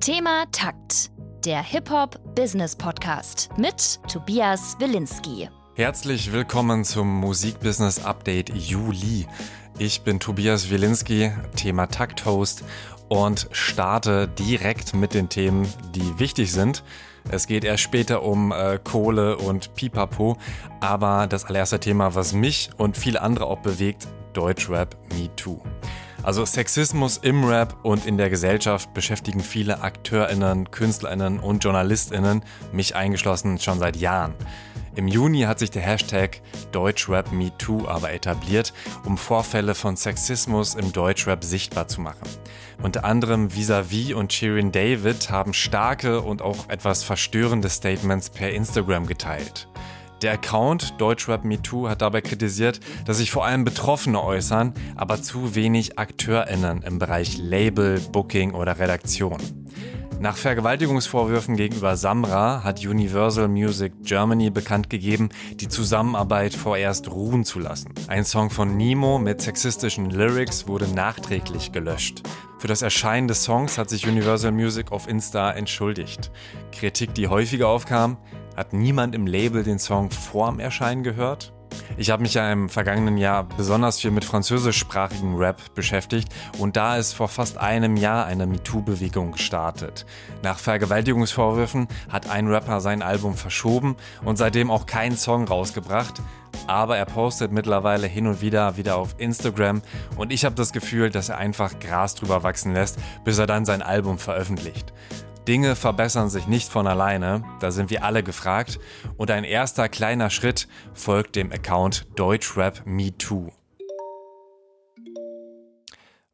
Thema Takt, der Hip-Hop-Business-Podcast mit Tobias Wilinski. Herzlich willkommen zum Musikbusiness Update Juli. Ich bin Tobias Wilinski, Thema Takt-Host und starte direkt mit den Themen, die wichtig sind. Es geht erst später um äh, Kohle und Pipapo, aber das allererste Thema, was mich und viele andere auch bewegt, Deutschrap Me Too. Also Sexismus im Rap und in der Gesellschaft beschäftigen viele AkteurInnen, KünstlerInnen und JournalistInnen, mich eingeschlossen, schon seit Jahren. Im Juni hat sich der Hashtag DeutschRapMeToo aber etabliert, um Vorfälle von Sexismus im Deutschrap sichtbar zu machen. Unter anderem Visavi und Shirin David haben starke und auch etwas verstörende Statements per Instagram geteilt. Der Account DeutschRapMeToo hat dabei kritisiert, dass sich vor allem Betroffene äußern, aber zu wenig AkteurInnen im Bereich Label, Booking oder Redaktion. Nach Vergewaltigungsvorwürfen gegenüber Samra hat Universal Music Germany bekannt gegeben, die Zusammenarbeit vorerst ruhen zu lassen. Ein Song von Nemo mit sexistischen Lyrics wurde nachträglich gelöscht. Für das Erscheinen des Songs hat sich Universal Music auf Insta entschuldigt. Kritik, die häufiger aufkam, hat niemand im Label den Song vorm Erscheinen gehört? Ich habe mich ja im vergangenen Jahr besonders viel mit französischsprachigen Rap beschäftigt und da ist vor fast einem Jahr eine MeToo-Bewegung gestartet. Nach Vergewaltigungsvorwürfen hat ein Rapper sein Album verschoben und seitdem auch keinen Song rausgebracht. Aber er postet mittlerweile hin und wieder wieder auf Instagram und ich habe das Gefühl, dass er einfach Gras drüber wachsen lässt, bis er dann sein Album veröffentlicht. Dinge verbessern sich nicht von alleine, da sind wir alle gefragt und ein erster kleiner Schritt folgt dem Account Deutschrap Me Too.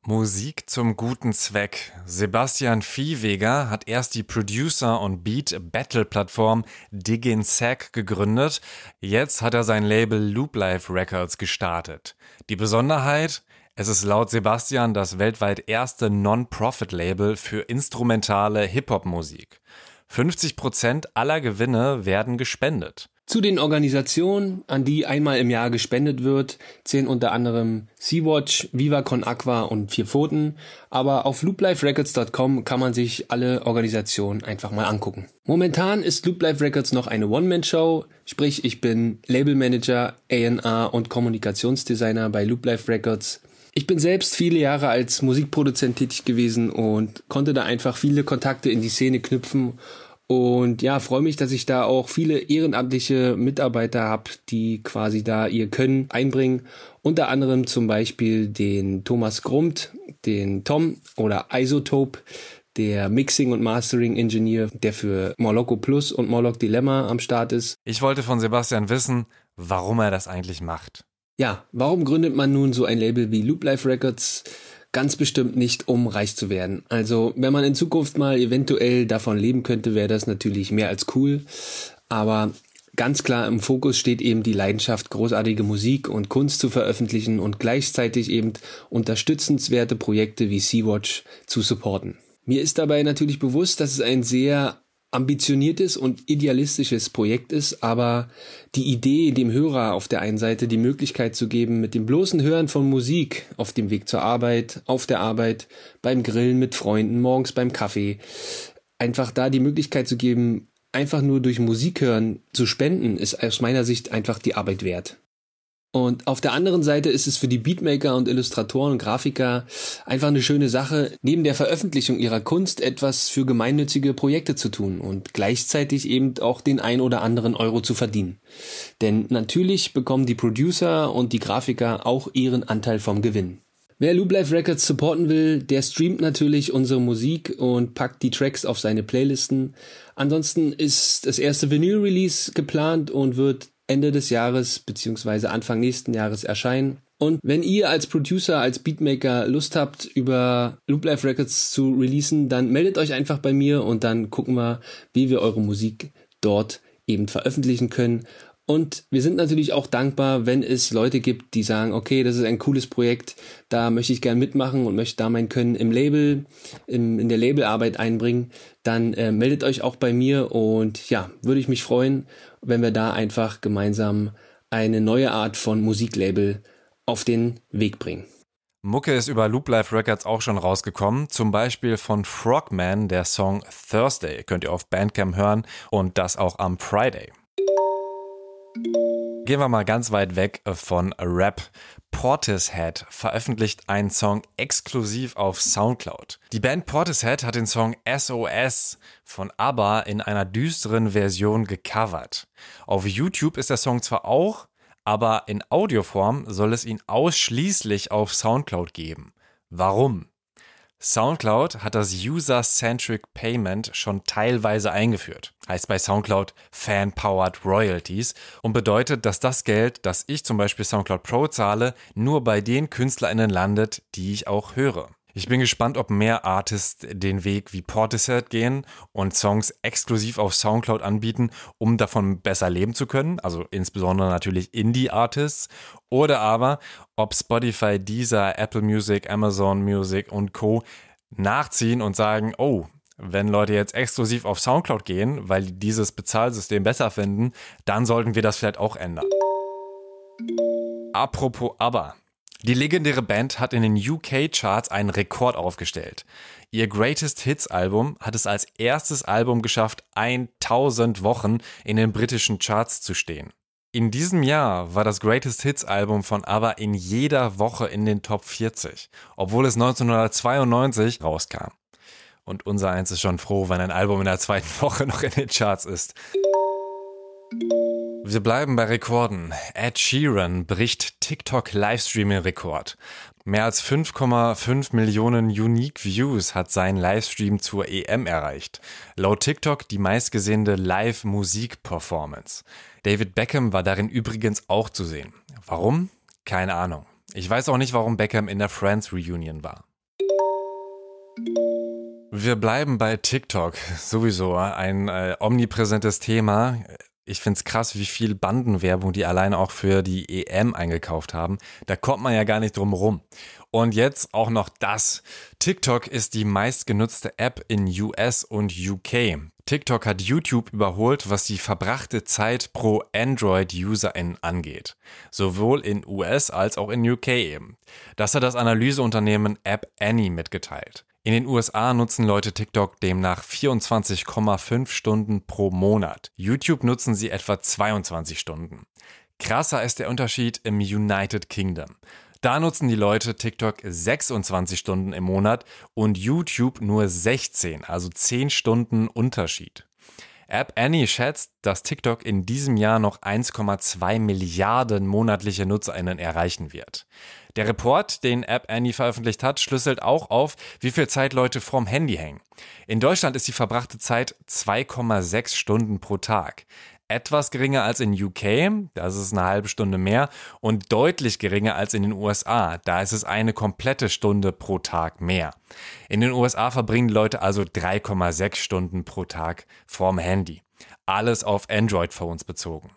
Musik zum guten Zweck. Sebastian Viehweger hat erst die Producer- und Beat-Battle-Plattform Diggin Sack gegründet. Jetzt hat er sein Label Loop Life Records gestartet. Die Besonderheit? Es ist laut Sebastian das weltweit erste Non-Profit-Label für instrumentale Hip-Hop-Musik. 50% aller Gewinne werden gespendet. Zu den Organisationen, an die einmal im Jahr gespendet wird, zählen unter anderem Sea-Watch, Viva Con Aqua und Vier Pfoten. Aber auf loopliferecords.com kann man sich alle Organisationen einfach mal angucken. Momentan ist Loop Life Records noch eine One-Man-Show, sprich ich bin Labelmanager, A&R und Kommunikationsdesigner bei Loop Life Records ich bin selbst viele Jahre als Musikproduzent tätig gewesen und konnte da einfach viele Kontakte in die Szene knüpfen und ja, freue mich, dass ich da auch viele ehrenamtliche Mitarbeiter habe, die quasi da ihr Können einbringen. Unter anderem zum Beispiel den Thomas Grumt, den Tom oder Isotope, der Mixing- und Mastering-Engineer, der für Morlocco Plus und Morlock Dilemma am Start ist. Ich wollte von Sebastian wissen, warum er das eigentlich macht. Ja, warum gründet man nun so ein Label wie Loop Life Records? Ganz bestimmt nicht, um reich zu werden. Also, wenn man in Zukunft mal eventuell davon leben könnte, wäre das natürlich mehr als cool. Aber ganz klar im Fokus steht eben die Leidenschaft, großartige Musik und Kunst zu veröffentlichen und gleichzeitig eben unterstützenswerte Projekte wie Sea-Watch zu supporten. Mir ist dabei natürlich bewusst, dass es ein sehr ambitioniertes und idealistisches Projekt ist, aber die Idee, dem Hörer auf der einen Seite die Möglichkeit zu geben, mit dem bloßen Hören von Musik auf dem Weg zur Arbeit, auf der Arbeit, beim Grillen mit Freunden, morgens beim Kaffee, einfach da die Möglichkeit zu geben, einfach nur durch Musik hören zu spenden, ist aus meiner Sicht einfach die Arbeit wert. Und auf der anderen Seite ist es für die Beatmaker und Illustratoren und Grafiker einfach eine schöne Sache, neben der Veröffentlichung ihrer Kunst etwas für gemeinnützige Projekte zu tun und gleichzeitig eben auch den ein oder anderen Euro zu verdienen. Denn natürlich bekommen die Producer und die Grafiker auch ihren Anteil vom Gewinn. Wer Loop Life Records supporten will, der streamt natürlich unsere Musik und packt die Tracks auf seine Playlisten. Ansonsten ist das erste Vinyl-Release geplant und wird Ende des Jahres beziehungsweise Anfang nächsten Jahres erscheinen. Und wenn ihr als Producer, als Beatmaker Lust habt, über Loop Life Records zu releasen, dann meldet euch einfach bei mir und dann gucken wir, wie wir eure Musik dort eben veröffentlichen können. Und wir sind natürlich auch dankbar, wenn es Leute gibt, die sagen, okay, das ist ein cooles Projekt, da möchte ich gern mitmachen und möchte da mein Können im Label, im, in der Labelarbeit einbringen. Dann äh, meldet euch auch bei mir und ja, würde ich mich freuen, wenn wir da einfach gemeinsam eine neue Art von Musiklabel auf den Weg bringen. Mucke ist über Loop Life Records auch schon rausgekommen, zum Beispiel von Frogman, der Song Thursday, könnt ihr auf Bandcamp hören und das auch am Friday. Gehen wir mal ganz weit weg von Rap. Portishead veröffentlicht einen Song exklusiv auf Soundcloud. Die Band Portishead hat den Song SOS von ABBA in einer düsteren Version gecovert. Auf YouTube ist der Song zwar auch, aber in Audioform soll es ihn ausschließlich auf Soundcloud geben. Warum? SoundCloud hat das User-Centric Payment schon teilweise eingeführt. Heißt bei SoundCloud Fan-Powered Royalties und bedeutet, dass das Geld, das ich zum Beispiel SoundCloud Pro zahle, nur bei den KünstlerInnen landet, die ich auch höre. Ich bin gespannt, ob mehr Artists den Weg wie Portishead gehen und Songs exklusiv auf Soundcloud anbieten, um davon besser leben zu können, also insbesondere natürlich Indie-Artists, oder aber ob Spotify, Deezer, Apple Music, Amazon Music und Co. nachziehen und sagen, oh, wenn Leute jetzt exklusiv auf Soundcloud gehen, weil die dieses Bezahlsystem besser finden, dann sollten wir das vielleicht auch ändern. Apropos aber, die legendäre Band hat in den UK-Charts einen Rekord aufgestellt. Ihr Greatest Hits-Album hat es als erstes Album geschafft, 1000 Wochen in den britischen Charts zu stehen. In diesem Jahr war das Greatest Hits-Album von ABBA in jeder Woche in den Top 40, obwohl es 1992 rauskam. Und unser Eins ist schon froh, wenn ein Album in der zweiten Woche noch in den Charts ist. Wir bleiben bei Rekorden. Ed Sheeran bricht TikTok-Livestreaming-Rekord. Mehr als 5,5 Millionen Unique Views hat sein Livestream zur EM erreicht. Laut TikTok die meistgesehene Live-Musik-Performance. David Beckham war darin übrigens auch zu sehen. Warum? Keine Ahnung. Ich weiß auch nicht, warum Beckham in der Friends Reunion war. Wir bleiben bei TikTok. Sowieso ein äh, omnipräsentes Thema. Ich finde es krass, wie viel Bandenwerbung die alleine auch für die EM eingekauft haben. Da kommt man ja gar nicht drum rum. Und jetzt auch noch das. TikTok ist die meistgenutzte App in US und UK. TikTok hat YouTube überholt, was die verbrachte Zeit pro Android-Userin angeht. Sowohl in US als auch in UK eben. Das hat das Analyseunternehmen App Annie mitgeteilt. In den USA nutzen Leute TikTok demnach 24,5 Stunden pro Monat. YouTube nutzen sie etwa 22 Stunden. Krasser ist der Unterschied im United Kingdom. Da nutzen die Leute TikTok 26 Stunden im Monat und YouTube nur 16, also 10 Stunden Unterschied. App Annie schätzt, dass TikTok in diesem Jahr noch 1,2 Milliarden monatliche NutzerInnen erreichen wird. Der Report, den App Annie veröffentlicht hat, schlüsselt auch auf, wie viel Zeit Leute vorm Handy hängen. In Deutschland ist die verbrachte Zeit 2,6 Stunden pro Tag. Etwas geringer als in UK, da ist es eine halbe Stunde mehr, und deutlich geringer als in den USA, da ist es eine komplette Stunde pro Tag mehr. In den USA verbringen Leute also 3,6 Stunden pro Tag vorm Handy. Alles auf Android-Phones bezogen.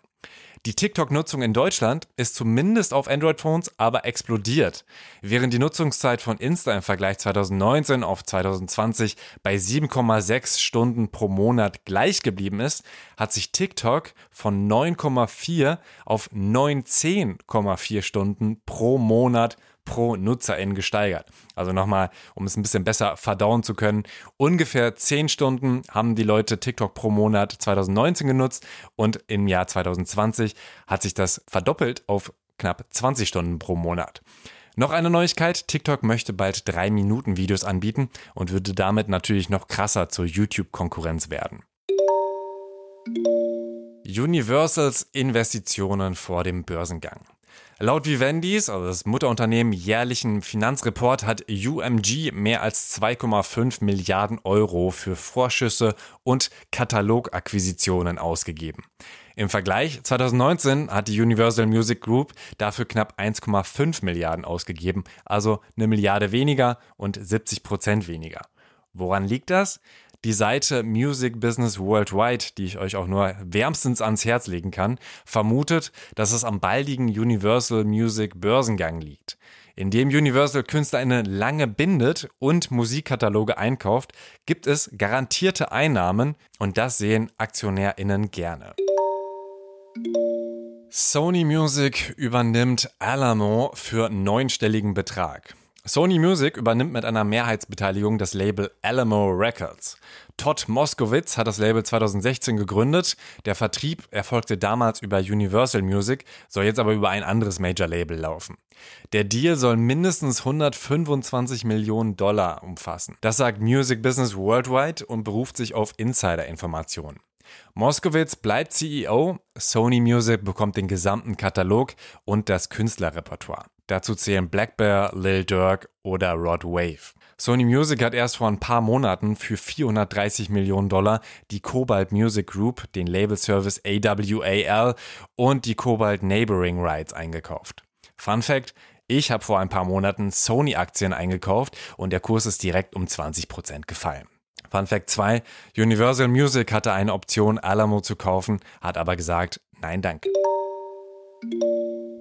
Die TikTok-Nutzung in Deutschland ist zumindest auf Android-Phones aber explodiert. Während die Nutzungszeit von Insta im Vergleich 2019 auf 2020 bei 7,6 Stunden pro Monat gleich geblieben ist, hat sich TikTok von 9,4 auf 19,4 Stunden pro Monat pro Nutzerin gesteigert. Also nochmal, um es ein bisschen besser verdauen zu können. Ungefähr 10 Stunden haben die Leute TikTok pro Monat 2019 genutzt und im Jahr 2020 hat sich das verdoppelt auf knapp 20 Stunden pro Monat. Noch eine Neuigkeit, TikTok möchte bald 3 Minuten Videos anbieten und würde damit natürlich noch krasser zur YouTube-Konkurrenz werden. Universals Investitionen vor dem Börsengang. Laut Vivendis, also das Mutterunternehmen, jährlichen Finanzreport hat UMG mehr als 2,5 Milliarden Euro für Vorschüsse und Katalogakquisitionen ausgegeben. Im Vergleich 2019 hat die Universal Music Group dafür knapp 1,5 Milliarden ausgegeben, also eine Milliarde weniger und 70 Prozent weniger. Woran liegt das? Die Seite Music Business Worldwide, die ich euch auch nur wärmstens ans Herz legen kann, vermutet, dass es am baldigen Universal Music Börsengang liegt. Indem Universal KünstlerInnen lange bindet und Musikkataloge einkauft, gibt es garantierte Einnahmen und das sehen AktionärInnen gerne. Sony Music übernimmt Alamo für neunstelligen Betrag. Sony Music übernimmt mit einer Mehrheitsbeteiligung das Label Alamo Records. Todd Moskowitz hat das Label 2016 gegründet. Der Vertrieb erfolgte damals über Universal Music, soll jetzt aber über ein anderes Major-Label laufen. Der Deal soll mindestens 125 Millionen Dollar umfassen. Das sagt Music Business Worldwide und beruft sich auf Insider-Informationen. Moskowitz bleibt CEO, Sony Music bekommt den gesamten Katalog und das Künstlerrepertoire. Dazu zählen Black Bear, Lil Durk oder Rod Wave. Sony Music hat erst vor ein paar Monaten für 430 Millionen Dollar die Cobalt Music Group, den Label-Service AWAL und die Cobalt Neighboring Rights eingekauft. Fun Fact, ich habe vor ein paar Monaten Sony-Aktien eingekauft und der Kurs ist direkt um 20% gefallen. Fun Fact 2, Universal Music hatte eine Option, Alamo zu kaufen, hat aber gesagt, nein danke.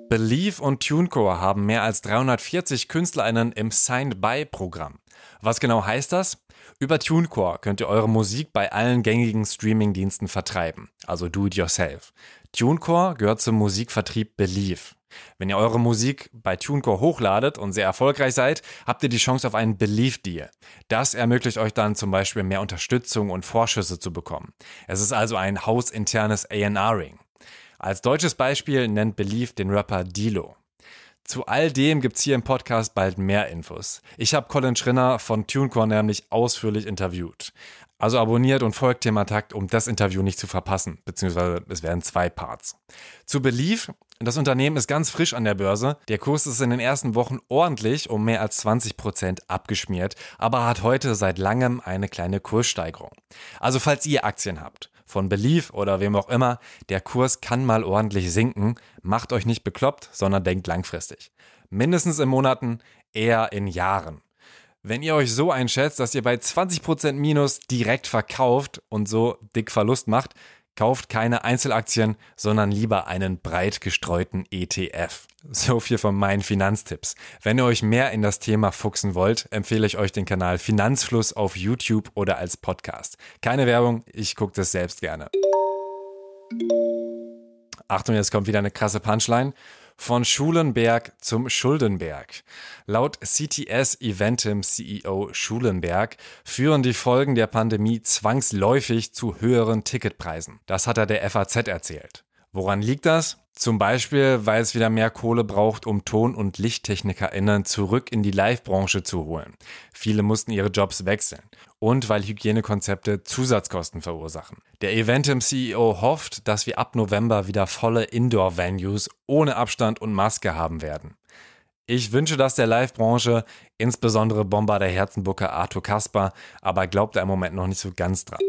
Believe und TuneCore haben mehr als 340 KünstlerInnen im Signed-By-Programm. Was genau heißt das? Über TuneCore könnt ihr eure Musik bei allen gängigen Streaming-Diensten vertreiben, also do it yourself. TuneCore gehört zum Musikvertrieb Believe. Wenn ihr eure Musik bei TuneCore hochladet und sehr erfolgreich seid, habt ihr die Chance auf einen Believe-Deal. Das ermöglicht euch dann zum Beispiel mehr Unterstützung und Vorschüsse zu bekommen. Es ist also ein hausinternes A&R-Ring. Als deutsches Beispiel nennt Belief den Rapper Dilo. Zu all dem gibt's hier im Podcast bald mehr Infos. Ich habe Colin Schrinner von TuneCore nämlich ausführlich interviewt. Also abonniert und folgt Thema Takt, um das Interview nicht zu verpassen, beziehungsweise es werden zwei Parts. Zu Belief, das Unternehmen ist ganz frisch an der Börse. Der Kurs ist in den ersten Wochen ordentlich um mehr als 20 Prozent abgeschmiert, aber hat heute seit langem eine kleine Kurssteigerung. Also falls ihr Aktien habt von Belief oder wem auch immer, der Kurs kann mal ordentlich sinken. Macht euch nicht bekloppt, sondern denkt langfristig. Mindestens in Monaten, eher in Jahren. Wenn ihr euch so einschätzt, dass ihr bei 20% Minus direkt verkauft und so dick Verlust macht, Kauft keine Einzelaktien, sondern lieber einen breit gestreuten ETF. So viel von meinen Finanztipps. Wenn ihr euch mehr in das Thema fuchsen wollt, empfehle ich euch den Kanal Finanzfluss auf YouTube oder als Podcast. Keine Werbung, ich gucke das selbst gerne. Achtung, jetzt kommt wieder eine krasse Punchline. Von Schulenberg zum Schuldenberg. Laut CTS Eventim CEO Schulenberg führen die Folgen der Pandemie zwangsläufig zu höheren Ticketpreisen. Das hat er der FAZ erzählt. Woran liegt das? Zum Beispiel, weil es wieder mehr Kohle braucht, um Ton- und LichttechnikerInnen zurück in die Live-Branche zu holen. Viele mussten ihre Jobs wechseln. Und weil Hygienekonzepte Zusatzkosten verursachen. Der Eventim-CEO hofft, dass wir ab November wieder volle Indoor-Venues ohne Abstand und Maske haben werden. Ich wünsche das der Live-Branche, insbesondere Bomber der Herzenbucker Arthur Kasper, aber glaubt er im Moment noch nicht so ganz dran.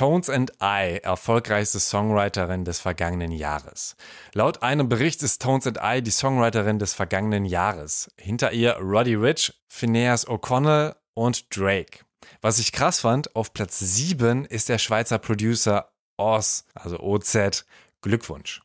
Tones and I erfolgreichste Songwriterin des vergangenen Jahres. Laut einem Bericht ist Tones and I die Songwriterin des vergangenen Jahres. Hinter ihr Roddy Rich, Phineas O'Connell und Drake. Was ich krass fand, auf Platz 7 ist der Schweizer Producer Oz, also OZ. Glückwunsch.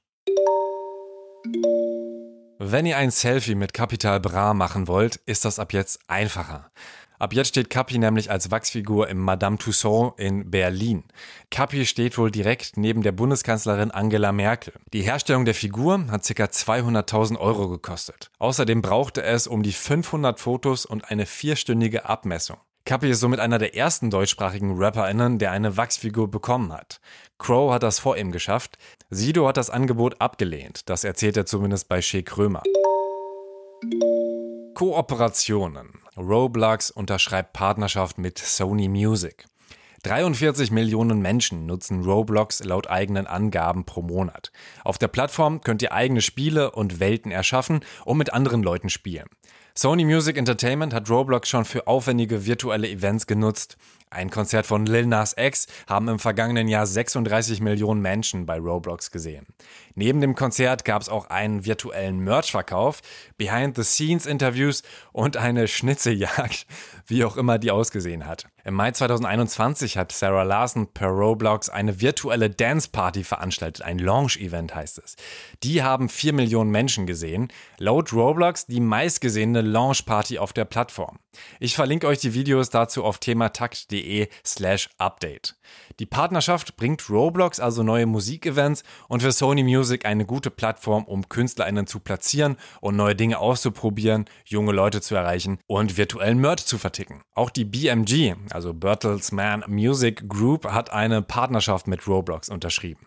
Wenn ihr ein Selfie mit Capital Bra machen wollt, ist das ab jetzt einfacher. Ab jetzt steht Capi nämlich als Wachsfigur im Madame Tussauds in Berlin. Capi steht wohl direkt neben der Bundeskanzlerin Angela Merkel. Die Herstellung der Figur hat ca. 200.000 Euro gekostet. Außerdem brauchte es um die 500 Fotos und eine vierstündige Abmessung. Cappy ist somit einer der ersten deutschsprachigen RapperInnen, der eine Wachsfigur bekommen hat. Crow hat das vor ihm geschafft. Sido hat das Angebot abgelehnt. Das erzählt er zumindest bei Shea Krömer. Kooperationen. Roblox unterschreibt Partnerschaft mit Sony Music. 43 Millionen Menschen nutzen Roblox laut eigenen Angaben pro Monat. Auf der Plattform könnt ihr eigene Spiele und Welten erschaffen und mit anderen Leuten spielen. Sony Music Entertainment hat Roblox schon für aufwendige virtuelle Events genutzt. Ein Konzert von Lil Nas X haben im vergangenen Jahr 36 Millionen Menschen bei Roblox gesehen. Neben dem Konzert gab es auch einen virtuellen Merch-Verkauf, Behind-the-Scenes-Interviews und eine Schnitzeljagd, wie auch immer die ausgesehen hat. Im Mai 2021 hat Sarah Larson per Roblox eine virtuelle Dance-Party veranstaltet, ein Launch-Event heißt es. Die haben 4 Millionen Menschen gesehen. Laut Roblox die meistgesehene Launchparty auf der Plattform. Ich verlinke euch die Videos dazu auf thematakt.de slash update. Die Partnerschaft bringt Roblox also neue Musikevents und für Sony Music eine gute Plattform, um KünstlerInnen zu platzieren und neue Dinge auszuprobieren, junge Leute zu erreichen und virtuellen Merch zu verticken. Auch die BMG, also Bertelsmann Music Group, hat eine Partnerschaft mit Roblox unterschrieben.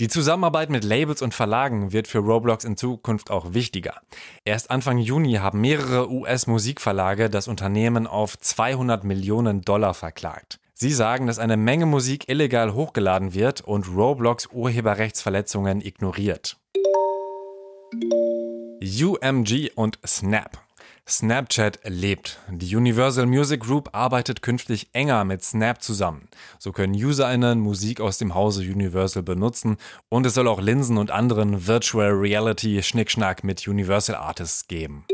Die Zusammenarbeit mit Labels und Verlagen wird für Roblox in Zukunft auch wichtiger. Erst Anfang Juni haben mehrere US-Musikverlage das Unternehmen auf 200 Millionen Dollar verklagt. Sie sagen, dass eine Menge Musik illegal hochgeladen wird und Roblox Urheberrechtsverletzungen ignoriert. UMG und Snap. Snapchat lebt. Die Universal Music Group arbeitet künftig enger mit Snap zusammen. So können UserInnen Musik aus dem Hause Universal benutzen und es soll auch Linsen und anderen Virtual Reality Schnickschnack mit Universal Artists geben.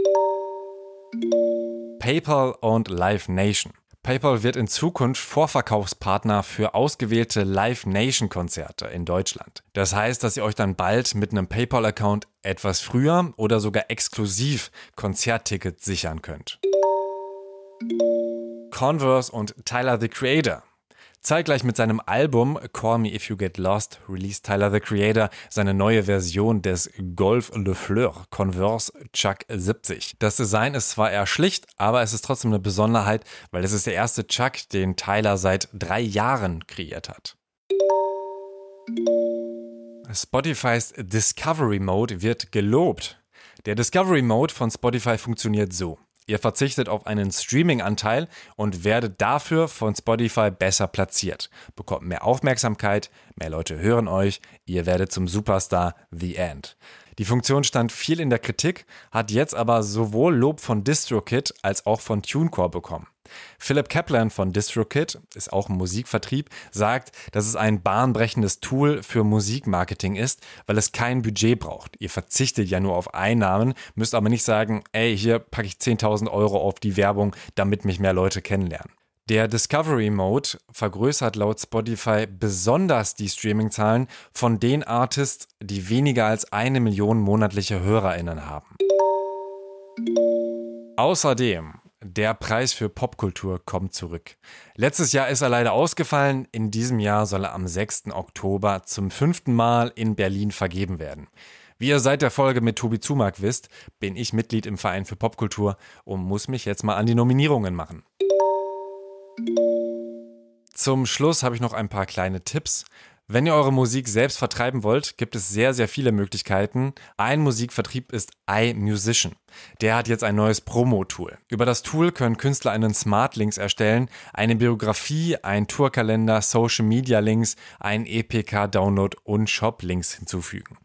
PayPal und Live Nation. PayPal wird in Zukunft Vorverkaufspartner für ausgewählte Live Nation Konzerte in Deutschland. Das heißt, dass ihr euch dann bald mit einem PayPal-Account etwas früher oder sogar exklusiv Konzerttickets sichern könnt. Converse und Tyler the Creator Zeitgleich mit seinem Album Call Me If You Get Lost released Tyler the Creator seine neue Version des Golf Le Fleur Converse Chuck 70. Das Design ist zwar eher schlicht, aber es ist trotzdem eine Besonderheit, weil es ist der erste Chuck, den Tyler seit drei Jahren kreiert hat. Spotifys Discovery Mode wird gelobt. Der Discovery Mode von Spotify funktioniert so. Ihr verzichtet auf einen Streaming-Anteil und werdet dafür von Spotify besser platziert, bekommt mehr Aufmerksamkeit, mehr Leute hören euch, ihr werdet zum Superstar The End. Die Funktion stand viel in der Kritik, hat jetzt aber sowohl Lob von DistroKid als auch von TuneCore bekommen. Philip Kaplan von DistroKid, ist auch ein Musikvertrieb, sagt, dass es ein bahnbrechendes Tool für Musikmarketing ist, weil es kein Budget braucht. Ihr verzichtet ja nur auf Einnahmen, müsst aber nicht sagen, ey, hier packe ich 10.000 Euro auf die Werbung, damit mich mehr Leute kennenlernen. Der Discovery Mode vergrößert laut Spotify besonders die Streaming-Zahlen von den Artists, die weniger als eine Million monatliche HörerInnen haben. Außerdem der Preis für Popkultur kommt zurück. Letztes Jahr ist er leider ausgefallen. In diesem Jahr soll er am 6. Oktober zum fünften Mal in Berlin vergeben werden. Wie ihr seit der Folge mit Tobi Zumark wisst, bin ich Mitglied im Verein für Popkultur und muss mich jetzt mal an die Nominierungen machen. Zum Schluss habe ich noch ein paar kleine Tipps. Wenn ihr eure Musik selbst vertreiben wollt, gibt es sehr, sehr viele Möglichkeiten. Ein Musikvertrieb ist iMusician. Der hat jetzt ein neues Promo-Tool. Über das Tool können Künstler einen Smart-Links erstellen, eine Biografie, einen Tourkalender, Social-Media-Links, einen EPK-Download und Shop-Links hinzufügen.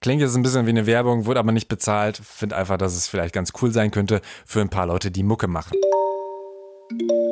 Klingt jetzt ein bisschen wie eine Werbung, wurde aber nicht bezahlt. Finde einfach, dass es vielleicht ganz cool sein könnte für ein paar Leute, die Mucke machen.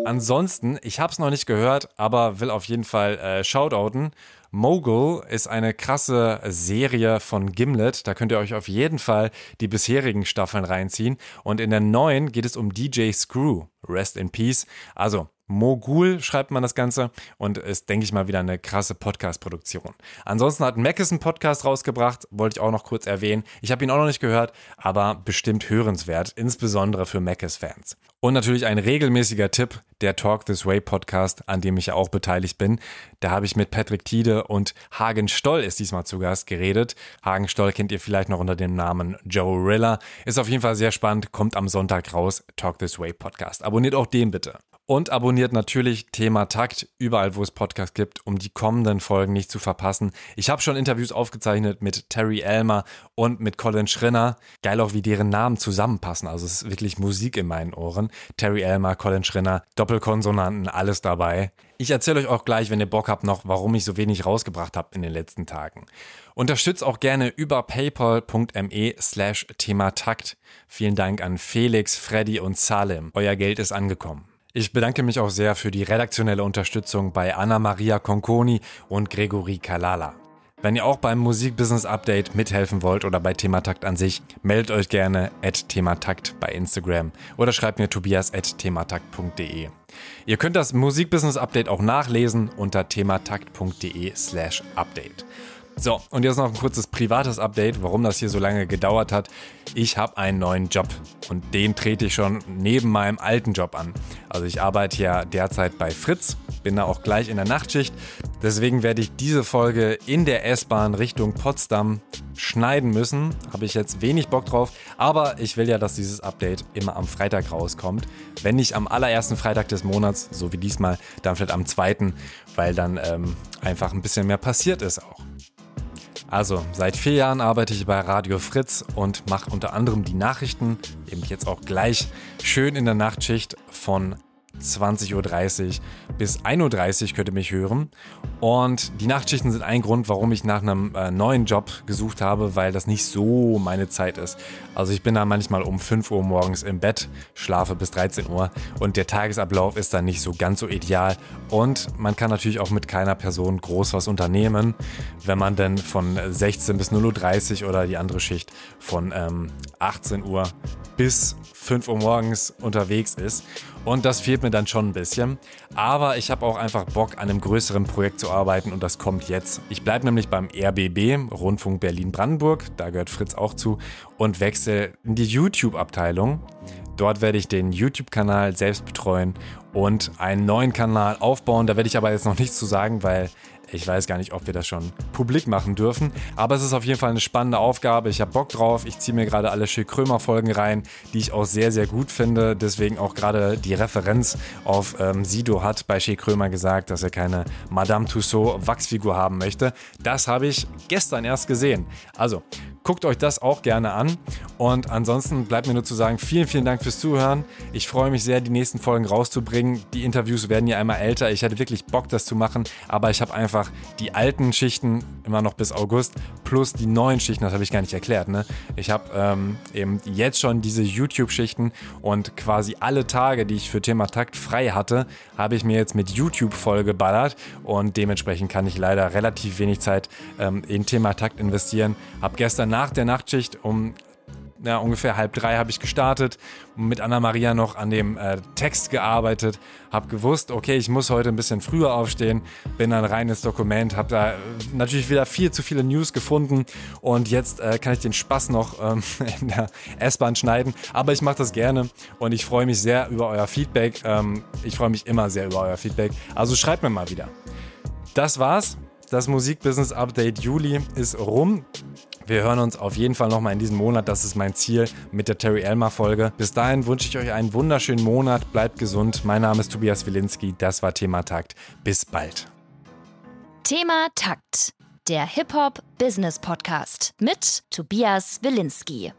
Ansonsten, ich habe es noch nicht gehört, aber will auf jeden Fall äh, shoutouten. Mogul ist eine krasse Serie von Gimlet. Da könnt ihr euch auf jeden Fall die bisherigen Staffeln reinziehen. Und in der neuen geht es um DJ Screw. Rest in Peace. Also Mogul schreibt man das Ganze und ist, denke ich mal, wieder eine krasse Podcast-Produktion. Ansonsten hat Mackes einen Podcast rausgebracht, wollte ich auch noch kurz erwähnen. Ich habe ihn auch noch nicht gehört, aber bestimmt hörenswert, insbesondere für Mackes-Fans. Und natürlich ein regelmäßiger Tipp, der Talk This Way Podcast, an dem ich ja auch beteiligt bin. Da habe ich mit Patrick Tiede und Hagen Stoll ist diesmal zu Gast geredet. Hagen Stoll kennt ihr vielleicht noch unter dem Namen Joe Rilla. Ist auf jeden Fall sehr spannend, kommt am Sonntag raus, Talk This Way Podcast. Abonniert auch den bitte. Und abonniert natürlich Thema Takt überall, wo es Podcasts gibt, um die kommenden Folgen nicht zu verpassen. Ich habe schon Interviews aufgezeichnet mit Terry Elmer und mit Colin Schrinner. Geil auch, wie deren Namen zusammenpassen. Also es ist wirklich Musik in meinen Ohren. Terry Elmer, Colin Schrinner, Doppelkonsonanten, alles dabei. Ich erzähle euch auch gleich, wenn ihr Bock habt, noch, warum ich so wenig rausgebracht habe in den letzten Tagen. Unterstützt auch gerne über paypal.me slash thematakt. Vielen Dank an Felix, Freddy und Salim. Euer Geld ist angekommen. Ich bedanke mich auch sehr für die redaktionelle Unterstützung bei Anna-Maria Conconi und Gregory Kalala. Wenn ihr auch beim Musikbusiness Update mithelfen wollt oder bei Thematakt an sich, meldet euch gerne at Thematakt bei Instagram oder schreibt mir tobias at thematakt.de. Ihr könnt das Musikbusiness Update auch nachlesen unter thematakt.de slash update. So, und jetzt noch ein kurzes privates Update, warum das hier so lange gedauert hat. Ich habe einen neuen Job und den trete ich schon neben meinem alten Job an. Also ich arbeite ja derzeit bei Fritz, bin da auch gleich in der Nachtschicht. Deswegen werde ich diese Folge in der S-Bahn Richtung Potsdam schneiden müssen. Habe ich jetzt wenig Bock drauf, aber ich will ja, dass dieses Update immer am Freitag rauskommt. Wenn nicht am allerersten Freitag des Monats, so wie diesmal, dann vielleicht am zweiten, weil dann ähm, einfach ein bisschen mehr passiert ist auch. Also, seit vier Jahren arbeite ich bei Radio Fritz und mache unter anderem die Nachrichten, eben jetzt auch gleich schön in der Nachtschicht von 20.30 Uhr bis 1.30 Uhr könnt ihr mich hören. Und die Nachtschichten sind ein Grund, warum ich nach einem äh, neuen Job gesucht habe, weil das nicht so meine Zeit ist. Also ich bin da manchmal um 5 Uhr morgens im Bett, schlafe bis 13 Uhr und der Tagesablauf ist dann nicht so ganz so ideal. Und man kann natürlich auch mit keiner Person groß was unternehmen, wenn man denn von 16 bis 0.30 Uhr oder die andere Schicht von ähm, 18 Uhr bis 5 Uhr morgens unterwegs ist. Und das fehlt mir dann schon ein bisschen. Aber ich habe auch einfach Bock, an einem größeren Projekt zu arbeiten und das kommt jetzt. Ich bleibe nämlich beim RBB, Rundfunk Berlin-Brandenburg, da gehört Fritz auch zu, und wechsle in die YouTube-Abteilung. Dort werde ich den YouTube-Kanal selbst betreuen und einen neuen Kanal aufbauen. Da werde ich aber jetzt noch nichts zu sagen, weil ich weiß gar nicht, ob wir das schon publik machen dürfen, aber es ist auf jeden Fall eine spannende Aufgabe. Ich habe Bock drauf. Ich ziehe mir gerade alle Schill Krömer Folgen rein, die ich auch sehr, sehr gut finde. Deswegen auch gerade die Referenz auf ähm, Sido hat bei Schill Krömer gesagt, dass er keine Madame Tussaud Wachsfigur haben möchte. Das habe ich gestern erst gesehen. Also Guckt euch das auch gerne an. Und ansonsten bleibt mir nur zu sagen, vielen, vielen Dank fürs Zuhören. Ich freue mich sehr, die nächsten Folgen rauszubringen. Die Interviews werden ja einmal älter. Ich hatte wirklich Bock, das zu machen. Aber ich habe einfach die alten Schichten immer noch bis August plus die neuen Schichten, das habe ich gar nicht erklärt. Ne? Ich habe ähm, eben jetzt schon diese YouTube-Schichten und quasi alle Tage, die ich für Thema Takt frei hatte, habe ich mir jetzt mit YouTube vollgeballert. Und dementsprechend kann ich leider relativ wenig Zeit ähm, in Thema Takt investieren. Habe gestern nach der Nachtschicht um ja, ungefähr halb drei habe ich gestartet und mit Anna-Maria noch an dem äh, Text gearbeitet, habe gewusst, okay, ich muss heute ein bisschen früher aufstehen, bin dann rein ins Dokument, habe da äh, natürlich wieder viel zu viele News gefunden und jetzt äh, kann ich den Spaß noch ähm, in der S-Bahn schneiden, aber ich mache das gerne und ich freue mich sehr über euer Feedback. Ähm, ich freue mich immer sehr über euer Feedback, also schreibt mir mal wieder. Das war's. Das Musikbusiness Update Juli ist rum. Wir hören uns auf jeden Fall nochmal in diesem Monat. Das ist mein Ziel mit der Terry Elmer Folge. Bis dahin wünsche ich euch einen wunderschönen Monat. Bleibt gesund. Mein Name ist Tobias Wilinski. Das war Thema Takt. Bis bald. Thema Takt. Der Hip-Hop Business Podcast mit Tobias Wilinski.